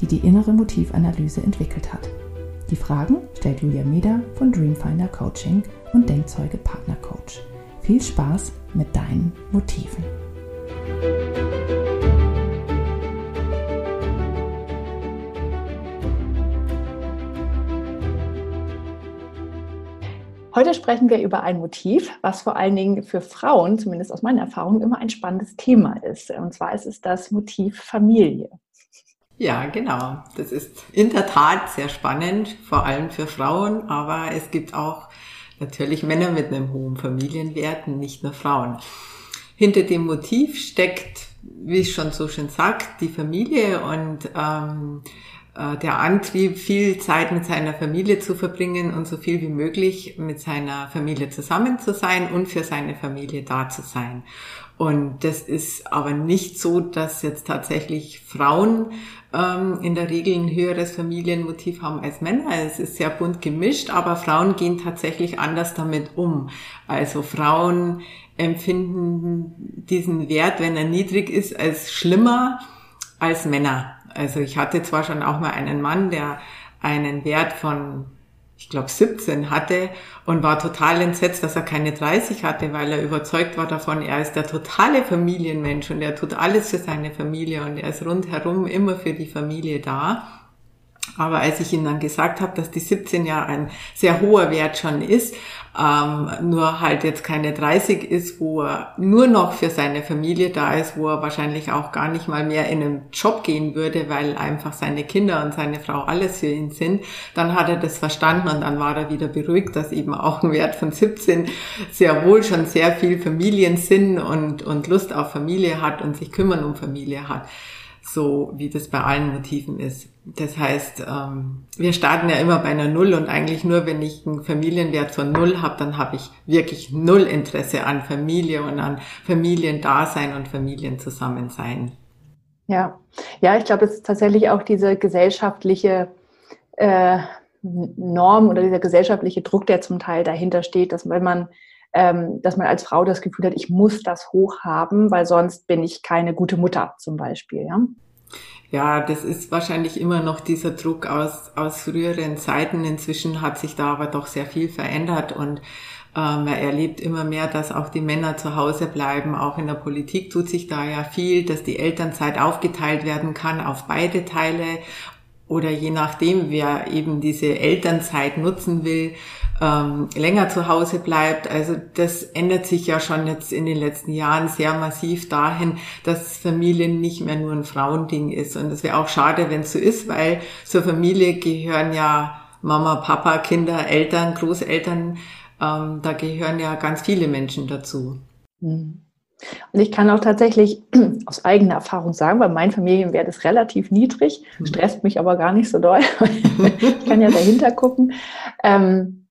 die die innere Motivanalyse entwickelt hat. Die Fragen stellt Julia Meder von Dreamfinder Coaching und Denkzeuge Partner Coach. Viel Spaß mit deinen Motiven. Heute sprechen wir über ein Motiv, was vor allen Dingen für Frauen, zumindest aus meiner Erfahrung, immer ein spannendes Thema ist. Und zwar ist es das Motiv Familie. Ja, genau. Das ist in der Tat sehr spannend, vor allem für Frauen, aber es gibt auch natürlich Männer mit einem hohen Familienwert, nicht nur Frauen. Hinter dem Motiv steckt, wie ich schon so schön sagt, die Familie und ähm, äh, der Antrieb, viel Zeit mit seiner Familie zu verbringen und so viel wie möglich mit seiner Familie zusammen zu sein und für seine Familie da zu sein. Und das ist aber nicht so, dass jetzt tatsächlich Frauen ähm, in der Regel ein höheres Familienmotiv haben als Männer. Es ist sehr bunt gemischt, aber Frauen gehen tatsächlich anders damit um. Also Frauen empfinden diesen Wert, wenn er niedrig ist, als schlimmer als Männer. Also ich hatte zwar schon auch mal einen Mann, der einen Wert von ich glaube 17 hatte und war total entsetzt, dass er keine 30 hatte, weil er überzeugt war davon, er ist der totale Familienmensch und er tut alles für seine Familie und er ist rundherum immer für die Familie da. Aber als ich ihm dann gesagt habe, dass die 17 ja ein sehr hoher Wert schon ist, ähm, nur halt jetzt keine 30 ist, wo er nur noch für seine Familie da ist, wo er wahrscheinlich auch gar nicht mal mehr in einen Job gehen würde, weil einfach seine Kinder und seine Frau alles für ihn sind, dann hat er das verstanden und dann war er wieder beruhigt, dass eben auch ein Wert von 17 sehr wohl schon sehr viel Familiensinn und, und Lust auf Familie hat und sich kümmern um Familie hat so wie das bei allen Motiven ist. Das heißt, ähm, wir starten ja immer bei einer Null und eigentlich nur, wenn ich einen Familienwert von Null habe, dann habe ich wirklich Null Interesse an Familie und an Familiendasein und Familienzusammensein. Ja, ja, ich glaube, es ist tatsächlich auch diese gesellschaftliche äh, Norm oder dieser gesellschaftliche Druck, der zum Teil dahinter steht, dass wenn man ähm, dass man als Frau das Gefühl hat, ich muss das hoch haben, weil sonst bin ich keine gute Mutter zum Beispiel. Ja? Ja, das ist wahrscheinlich immer noch dieser Druck aus, aus früheren Zeiten. Inzwischen hat sich da aber doch sehr viel verändert und äh, man erlebt immer mehr, dass auch die Männer zu Hause bleiben. Auch in der Politik tut sich da ja viel, dass die Elternzeit aufgeteilt werden kann auf beide Teile oder je nachdem, wer eben diese Elternzeit nutzen will, ähm, länger zu Hause bleibt. Also das ändert sich ja schon jetzt in den letzten Jahren sehr massiv dahin, dass Familien nicht mehr nur ein Frauending ist. Und es wäre auch schade, wenn es so ist, weil zur Familie gehören ja Mama, Papa, Kinder, Eltern, Großeltern. Ähm, da gehören ja ganz viele Menschen dazu. Mhm. Und ich kann auch tatsächlich aus eigener Erfahrung sagen, weil mein Familienwert ist relativ niedrig, mhm. stresst mich aber gar nicht so doll. ich kann ja dahinter gucken. Ähm,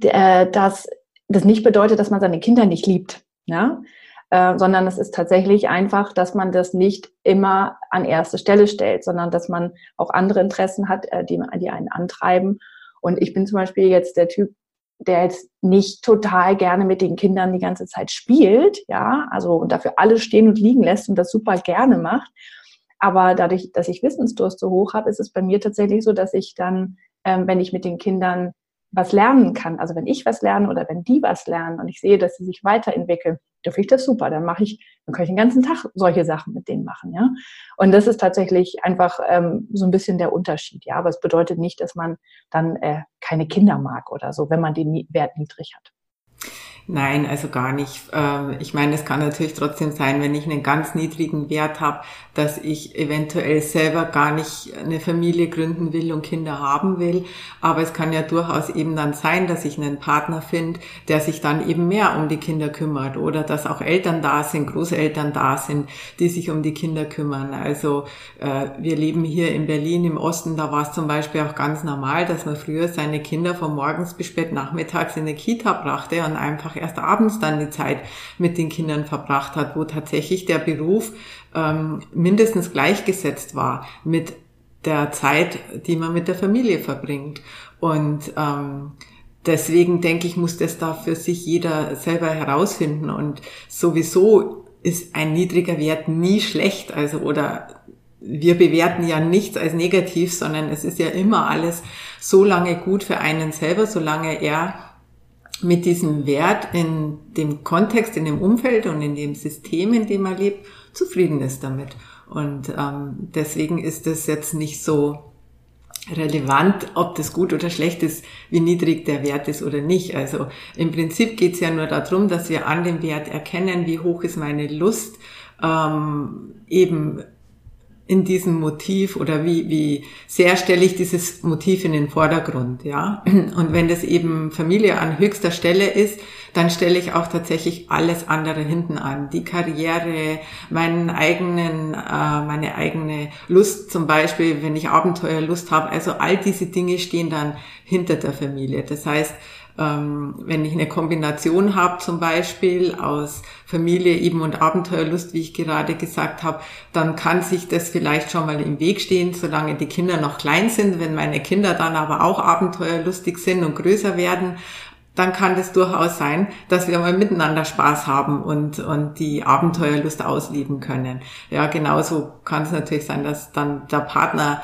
äh, dass das nicht bedeutet, dass man seine Kinder nicht liebt, ja? Äh, sondern es ist tatsächlich einfach, dass man das nicht immer an erste Stelle stellt, sondern dass man auch andere Interessen hat, äh, die, die einen antreiben. Und ich bin zum Beispiel jetzt der Typ, der jetzt nicht total gerne mit den Kindern die ganze Zeit spielt, ja, also und dafür alles stehen und liegen lässt und das super gerne macht. Aber dadurch, dass ich Wissensdurst so hoch habe, ist es bei mir tatsächlich so, dass ich dann, ähm, wenn ich mit den Kindern was lernen kann, also wenn ich was lerne oder wenn die was lernen und ich sehe, dass sie sich weiterentwickeln, dann finde ich das super. Dann mache ich, dann kann ich den ganzen Tag solche Sachen mit denen machen, ja. Und das ist tatsächlich einfach ähm, so ein bisschen der Unterschied, ja. Aber es bedeutet nicht, dass man dann äh, keine Kinder mag oder so, wenn man den Wert niedrig hat. Nein, also gar nicht. Ähm, ich meine, es kann natürlich trotzdem sein, wenn ich einen ganz niedrigen Wert habe, dass ich eventuell selber gar nicht eine Familie gründen will und Kinder haben will. Aber es kann ja durchaus eben dann sein, dass ich einen Partner finde, der sich dann eben mehr um die Kinder kümmert oder dass auch Eltern da sind, Großeltern da sind, die sich um die Kinder kümmern. Also äh, wir leben hier in Berlin im Osten, da war es zum Beispiel auch ganz normal, dass man früher seine Kinder von morgens bis spät nachmittags in eine Kita brachte und einfach erst abends dann die Zeit mit den Kindern verbracht hat, wo tatsächlich der Beruf ähm, mindestens gleichgesetzt war mit der Zeit, die man mit der Familie verbringt. Und ähm, deswegen denke ich, muss das da für sich jeder selber herausfinden. Und sowieso ist ein niedriger Wert nie schlecht. Also oder wir bewerten ja nichts als negativ, sondern es ist ja immer alles so lange gut für einen selber, solange er mit diesem Wert in dem Kontext, in dem Umfeld und in dem System, in dem er lebt, zufrieden ist damit. Und ähm, deswegen ist es jetzt nicht so relevant, ob das gut oder schlecht ist, wie niedrig der Wert ist oder nicht. Also im Prinzip geht es ja nur darum, dass wir an dem Wert erkennen, wie hoch ist meine Lust, ähm, eben in diesem Motiv oder wie, wie sehr stelle ich dieses Motiv in den Vordergrund, ja. Und wenn das eben Familie an höchster Stelle ist, dann stelle ich auch tatsächlich alles andere hinten an. Die Karriere, meinen eigenen, äh, meine eigene Lust zum Beispiel, wenn ich Abenteuerlust habe. Also all diese Dinge stehen dann hinter der Familie. Das heißt, ähm, wenn ich eine Kombination habe, zum Beispiel aus Familie eben und Abenteuerlust, wie ich gerade gesagt habe, dann kann sich das vielleicht schon mal im Weg stehen, solange die Kinder noch klein sind. Wenn meine Kinder dann aber auch abenteuerlustig sind und größer werden, dann kann das durchaus sein, dass wir mal miteinander Spaß haben und, und die Abenteuerlust ausleben können. Ja, genauso kann es natürlich sein, dass dann der Partner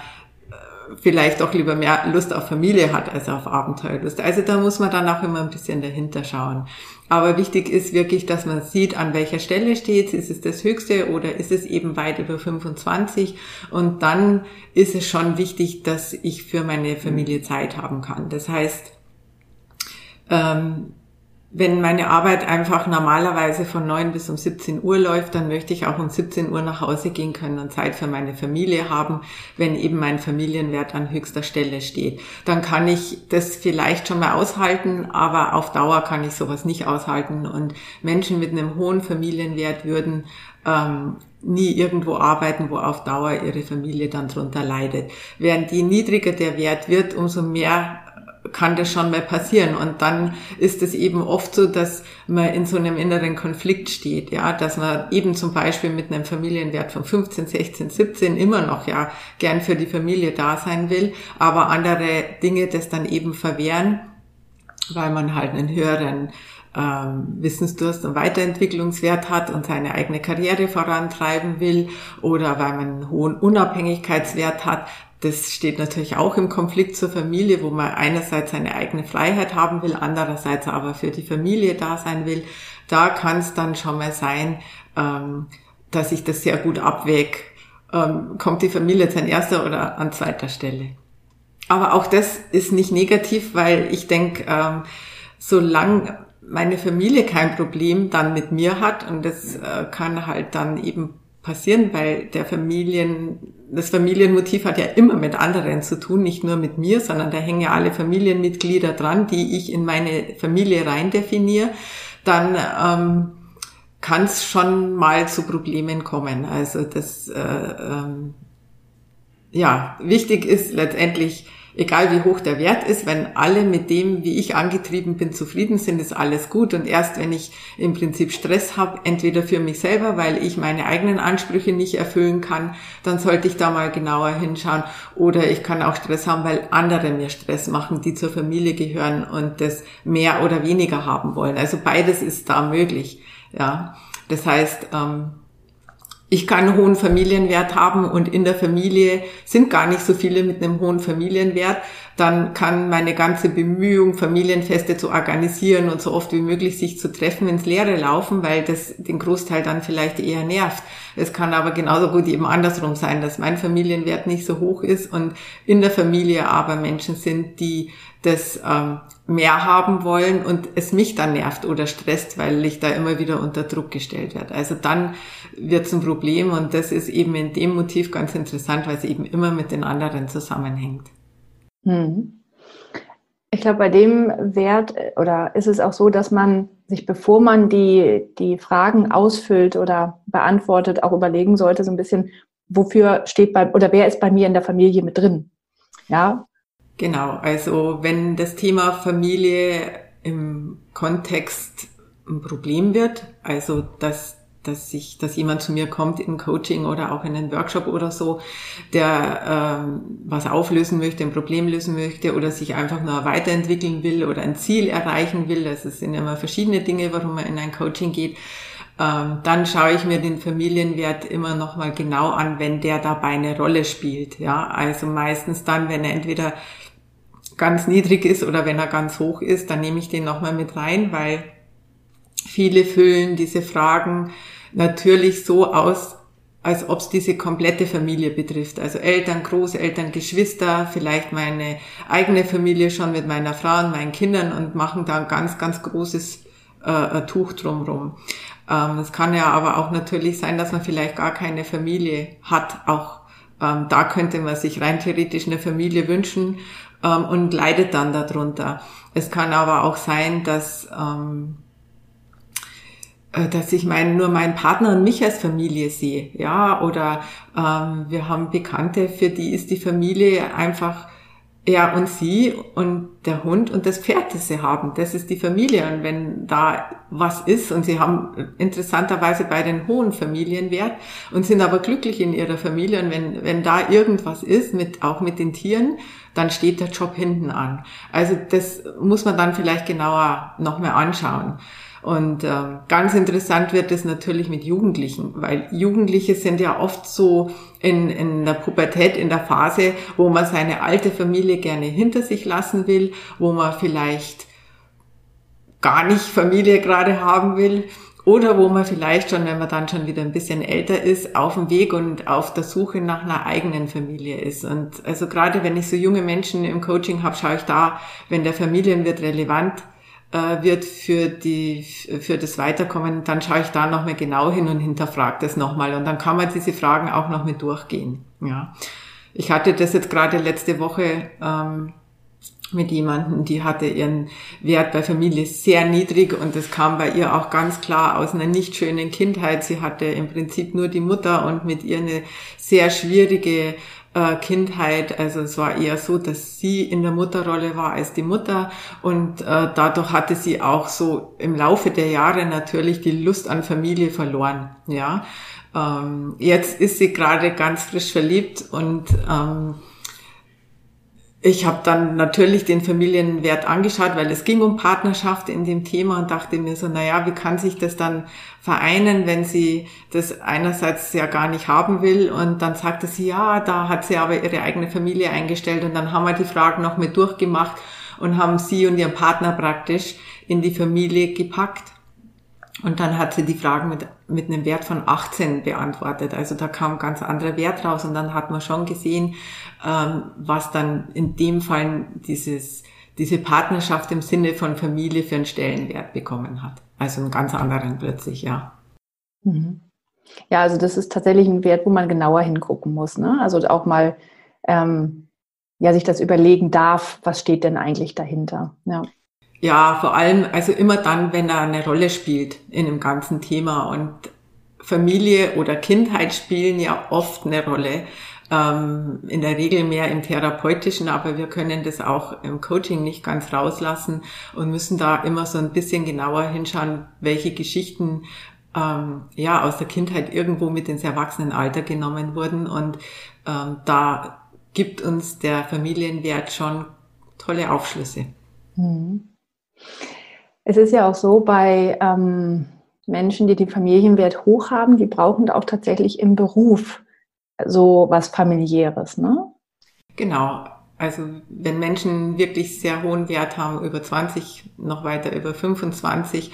vielleicht auch lieber mehr Lust auf Familie hat als auf Abenteuerlust. Also da muss man dann auch immer ein bisschen dahinter schauen. Aber wichtig ist wirklich, dass man sieht, an welcher Stelle steht Ist es das höchste oder ist es eben weit über 25? Und dann ist es schon wichtig, dass ich für meine Familie Zeit haben kann. Das heißt, ähm, wenn meine Arbeit einfach normalerweise von 9 bis um 17 Uhr läuft, dann möchte ich auch um 17 Uhr nach Hause gehen können und Zeit für meine Familie haben, wenn eben mein Familienwert an höchster Stelle steht. Dann kann ich das vielleicht schon mal aushalten, aber auf Dauer kann ich sowas nicht aushalten. Und Menschen mit einem hohen Familienwert würden ähm, nie irgendwo arbeiten, wo auf Dauer ihre Familie dann drunter leidet. Während je niedriger der Wert wird, umso mehr kann das schon mal passieren. Und dann ist es eben oft so, dass man in so einem inneren Konflikt steht, ja, dass man eben zum Beispiel mit einem Familienwert von 15, 16, 17 immer noch ja gern für die Familie da sein will, aber andere Dinge das dann eben verwehren, weil man halt einen höheren ähm, Wissensdurst und Weiterentwicklungswert hat und seine eigene Karriere vorantreiben will oder weil man einen hohen Unabhängigkeitswert hat, das steht natürlich auch im Konflikt zur Familie, wo man einerseits seine eigene Freiheit haben will, andererseits aber für die Familie da sein will. Da kann es dann schon mal sein, ähm, dass ich das sehr gut abwäge. Ähm, kommt die Familie jetzt an erster oder an zweiter Stelle? Aber auch das ist nicht negativ, weil ich denke, ähm, solange meine Familie kein Problem dann mit mir hat und das äh, kann halt dann eben passieren, weil der Familien, das Familienmotiv hat ja immer mit anderen zu tun, nicht nur mit mir, sondern da hängen ja alle Familienmitglieder dran, die ich in meine Familie rein definiere, dann ähm, kann es schon mal zu Problemen kommen. Also das, äh, ähm, ja, wichtig ist letztendlich, egal wie hoch der Wert ist, wenn alle mit dem, wie ich angetrieben bin, zufrieden sind, ist alles gut. Und erst wenn ich im Prinzip Stress habe, entweder für mich selber, weil ich meine eigenen Ansprüche nicht erfüllen kann, dann sollte ich da mal genauer hinschauen. Oder ich kann auch Stress haben, weil andere mir Stress machen, die zur Familie gehören und das mehr oder weniger haben wollen. Also beides ist da möglich. Ja, das heißt, ähm, ich kann einen hohen Familienwert haben und in der Familie sind gar nicht so viele mit einem hohen Familienwert, dann kann meine ganze Bemühung, Familienfeste zu organisieren und so oft wie möglich sich zu treffen, ins Leere laufen, weil das den Großteil dann vielleicht eher nervt. Es kann aber genauso gut eben andersrum sein, dass mein Familienwert nicht so hoch ist und in der Familie aber Menschen sind, die das ähm, mehr haben wollen und es mich dann nervt oder stresst, weil ich da immer wieder unter Druck gestellt werde. Also dann wird es ein Problem und das ist eben in dem Motiv ganz interessant, weil es eben immer mit den anderen zusammenhängt. Hm. Ich glaube, bei dem Wert oder ist es auch so, dass man sich, bevor man die, die Fragen ausfüllt oder beantwortet, auch überlegen sollte, so ein bisschen, wofür steht bei oder wer ist bei mir in der Familie mit drin? Ja, Genau, also wenn das Thema Familie im Kontext ein Problem wird, also dass dass sich, dass jemand zu mir kommt in Coaching oder auch in einen Workshop oder so, der ähm, was auflösen möchte, ein Problem lösen möchte oder sich einfach nur weiterentwickeln will oder ein Ziel erreichen will. Das sind immer verschiedene Dinge, warum man in ein Coaching geht. Ähm, dann schaue ich mir den Familienwert immer noch mal genau an, wenn der dabei eine Rolle spielt. Ja, also meistens dann, wenn er entweder ganz niedrig ist oder wenn er ganz hoch ist, dann nehme ich den nochmal mit rein, weil viele füllen diese Fragen natürlich so aus, als ob es diese komplette Familie betrifft. Also Eltern, Großeltern, Geschwister, vielleicht meine eigene Familie schon mit meiner Frau und meinen Kindern und machen da ein ganz, ganz großes äh, Tuch drumrum. Ähm, es kann ja aber auch natürlich sein, dass man vielleicht gar keine Familie hat. Auch ähm, da könnte man sich rein theoretisch eine Familie wünschen ähm, und leidet dann darunter. Es kann aber auch sein, dass ähm, äh, dass ich mein, nur meinen Partner und mich als Familie sehe, ja, oder ähm, wir haben Bekannte, für die ist die Familie einfach er und sie und der Hund und das Pferd, das sie haben. Das ist die Familie. Und wenn da was ist, und sie haben interessanterweise bei den hohen Familienwert und sind aber glücklich in ihrer Familie, und wenn, wenn da irgendwas ist, mit, auch mit den Tieren, dann steht der Job hinten an. Also das muss man dann vielleicht genauer noch mehr anschauen. Und äh, ganz interessant wird es natürlich mit Jugendlichen, weil Jugendliche sind ja oft so in, in der Pubertät, in der Phase, wo man seine alte Familie gerne hinter sich lassen will, wo man vielleicht gar nicht Familie gerade haben will oder wo man vielleicht schon, wenn man dann schon wieder ein bisschen älter ist, auf dem Weg und auf der Suche nach einer eigenen Familie ist. Und also gerade wenn ich so junge Menschen im Coaching habe, schaue ich da, wenn der Familienwirt relevant äh, wird für die für das Weiterkommen, dann schaue ich da nochmal genau hin und hinterfrage das nochmal und dann kann man diese Fragen auch noch mit durchgehen. Ja, ich hatte das jetzt gerade letzte Woche ähm, mit jemanden, die hatte ihren Wert bei Familie sehr niedrig und das kam bei ihr auch ganz klar aus einer nicht schönen Kindheit. Sie hatte im Prinzip nur die Mutter und mit ihr eine sehr schwierige äh, Kindheit. Also es war eher so, dass sie in der Mutterrolle war als die Mutter und äh, dadurch hatte sie auch so im Laufe der Jahre natürlich die Lust an Familie verloren. Ja, ähm, jetzt ist sie gerade ganz frisch verliebt und ähm, ich habe dann natürlich den Familienwert angeschaut, weil es ging um Partnerschaft in dem Thema und dachte mir so, naja, wie kann sich das dann vereinen, wenn sie das einerseits ja gar nicht haben will und dann sagte sie, ja, da hat sie aber ihre eigene Familie eingestellt und dann haben wir die Fragen noch mit durchgemacht und haben sie und ihren Partner praktisch in die Familie gepackt. Und dann hat sie die Fragen mit, mit einem Wert von 18 beantwortet. Also da kam ganz anderer Wert raus und dann hat man schon gesehen, ähm, was dann in dem Fall dieses, diese Partnerschaft im Sinne von Familie für einen Stellenwert bekommen hat. Also einen ganz anderen plötzlich, ja. Mhm. Ja, also das ist tatsächlich ein Wert, wo man genauer hingucken muss. Ne? Also auch mal ähm, ja, sich das überlegen darf, was steht denn eigentlich dahinter. Ja. Ja, vor allem, also immer dann, wenn er eine Rolle spielt in dem ganzen Thema. Und Familie oder Kindheit spielen ja oft eine Rolle. Ähm, in der Regel mehr im therapeutischen, aber wir können das auch im Coaching nicht ganz rauslassen und müssen da immer so ein bisschen genauer hinschauen, welche Geschichten ähm, ja aus der Kindheit irgendwo mit ins Erwachsenenalter genommen wurden. Und ähm, da gibt uns der Familienwert schon tolle Aufschlüsse. Mhm. Es ist ja auch so bei ähm, Menschen, die den Familienwert hoch haben, die brauchen auch tatsächlich im Beruf so was familiäres, ne? Genau. Also wenn Menschen wirklich sehr hohen Wert haben, über 20, noch weiter über 25,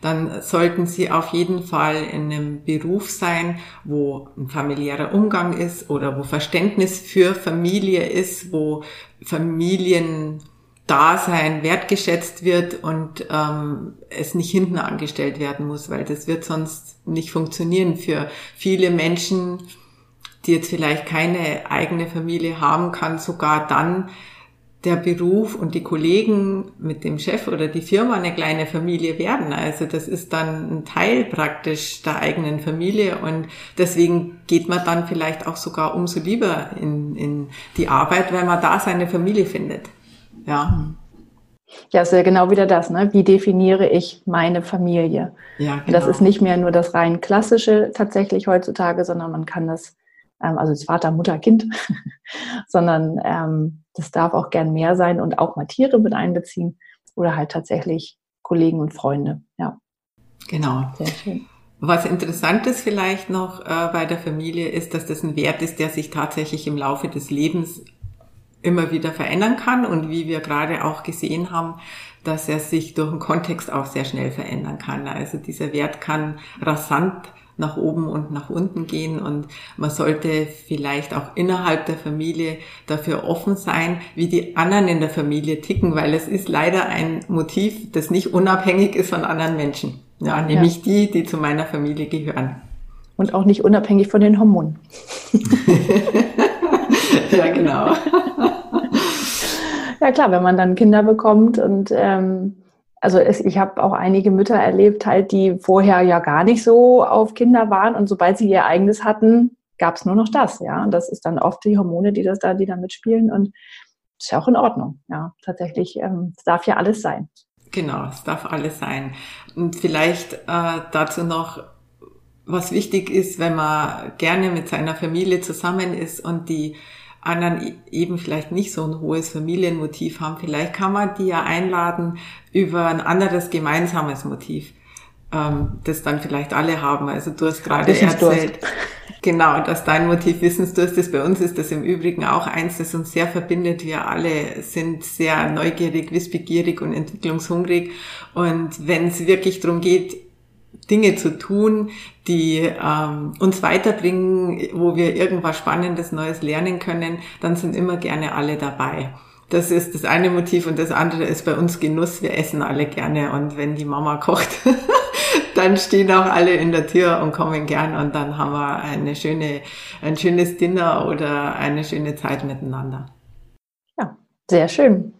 dann sollten sie auf jeden Fall in einem Beruf sein, wo ein familiärer Umgang ist oder wo Verständnis für Familie ist, wo Familiendasein wertgeschätzt wird und ähm, es nicht hinten angestellt werden muss, weil das wird sonst nicht funktionieren für viele Menschen die jetzt vielleicht keine eigene Familie haben, kann sogar dann der Beruf und die Kollegen mit dem Chef oder die Firma eine kleine Familie werden. Also das ist dann ein Teil praktisch der eigenen Familie und deswegen geht man dann vielleicht auch sogar umso lieber in, in die Arbeit, weil man da seine Familie findet. Ja. Ja, ist ja genau wieder das, ne? Wie definiere ich meine Familie? Ja, genau. Das ist nicht mehr nur das rein klassische tatsächlich heutzutage, sondern man kann das ähm, also das Vater, Mutter, Kind, sondern ähm, das darf auch gern mehr sein und auch mal Tiere mit einbeziehen oder halt tatsächlich Kollegen und Freunde. Ja. Genau. Sehr schön. Was interessant ist vielleicht noch äh, bei der Familie ist, dass das ein Wert ist, der sich tatsächlich im Laufe des Lebens immer wieder verändern kann und wie wir gerade auch gesehen haben, dass er sich durch den Kontext auch sehr schnell verändern kann. Also dieser Wert kann rasant nach oben und nach unten gehen und man sollte vielleicht auch innerhalb der Familie dafür offen sein, wie die anderen in der Familie ticken, weil es ist leider ein Motiv, das nicht unabhängig ist von anderen Menschen. Ja, nämlich ja. die, die zu meiner Familie gehören. Und auch nicht unabhängig von den Hormonen. ja, genau. Ja klar, wenn man dann Kinder bekommt und ähm, also es, ich habe auch einige Mütter erlebt, halt, die vorher ja gar nicht so auf Kinder waren und sobald sie ihr eigenes hatten, gab es nur noch das, ja. Und das ist dann oft die Hormone, die das da, die da mitspielen und ist ja auch in Ordnung, ja. Tatsächlich, ähm, darf ja alles sein. Genau, es darf alles sein. Und vielleicht äh, dazu noch, was wichtig ist, wenn man gerne mit seiner Familie zusammen ist und die anderen e-, eben vielleicht nicht so ein hohes Familienmotiv haben. Vielleicht kann man die ja einladen über ein anderes gemeinsames Motiv, ähm, das dann vielleicht alle haben. Also du hast gerade erzählt, genau, dass dein Motiv Wissensdurst ist. Bei uns ist das im Übrigen auch eins, das uns sehr verbindet. Wir alle sind sehr neugierig, wissbegierig und entwicklungshungrig. Und wenn es wirklich darum geht, Dinge zu tun, die ähm, uns weiterbringen, wo wir irgendwas Spannendes, Neues lernen können, dann sind immer gerne alle dabei. Das ist das eine Motiv und das andere ist bei uns Genuss. Wir essen alle gerne und wenn die Mama kocht, dann stehen auch alle in der Tür und kommen gern und dann haben wir eine schöne, ein schönes Dinner oder eine schöne Zeit miteinander. Ja, sehr schön.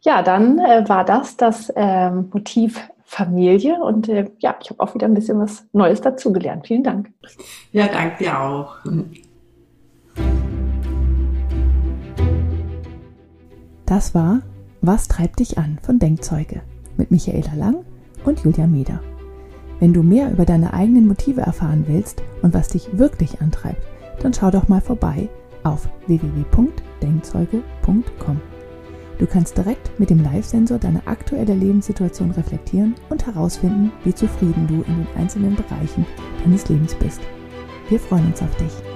Ja, dann äh, war das das ähm, Motiv Familie. Und äh, ja, ich habe auch wieder ein bisschen was Neues dazugelernt. Vielen Dank. Ja, danke dir auch. Das war Was treibt dich an von Denkzeuge mit Michaela Lang und Julia Meder. Wenn du mehr über deine eigenen Motive erfahren willst und was dich wirklich antreibt, dann schau doch mal vorbei auf www.denkzeuge.com. Du kannst direkt mit dem Live-Sensor deine aktuelle Lebenssituation reflektieren und herausfinden, wie zufrieden du in den einzelnen Bereichen deines Lebens bist. Wir freuen uns auf dich.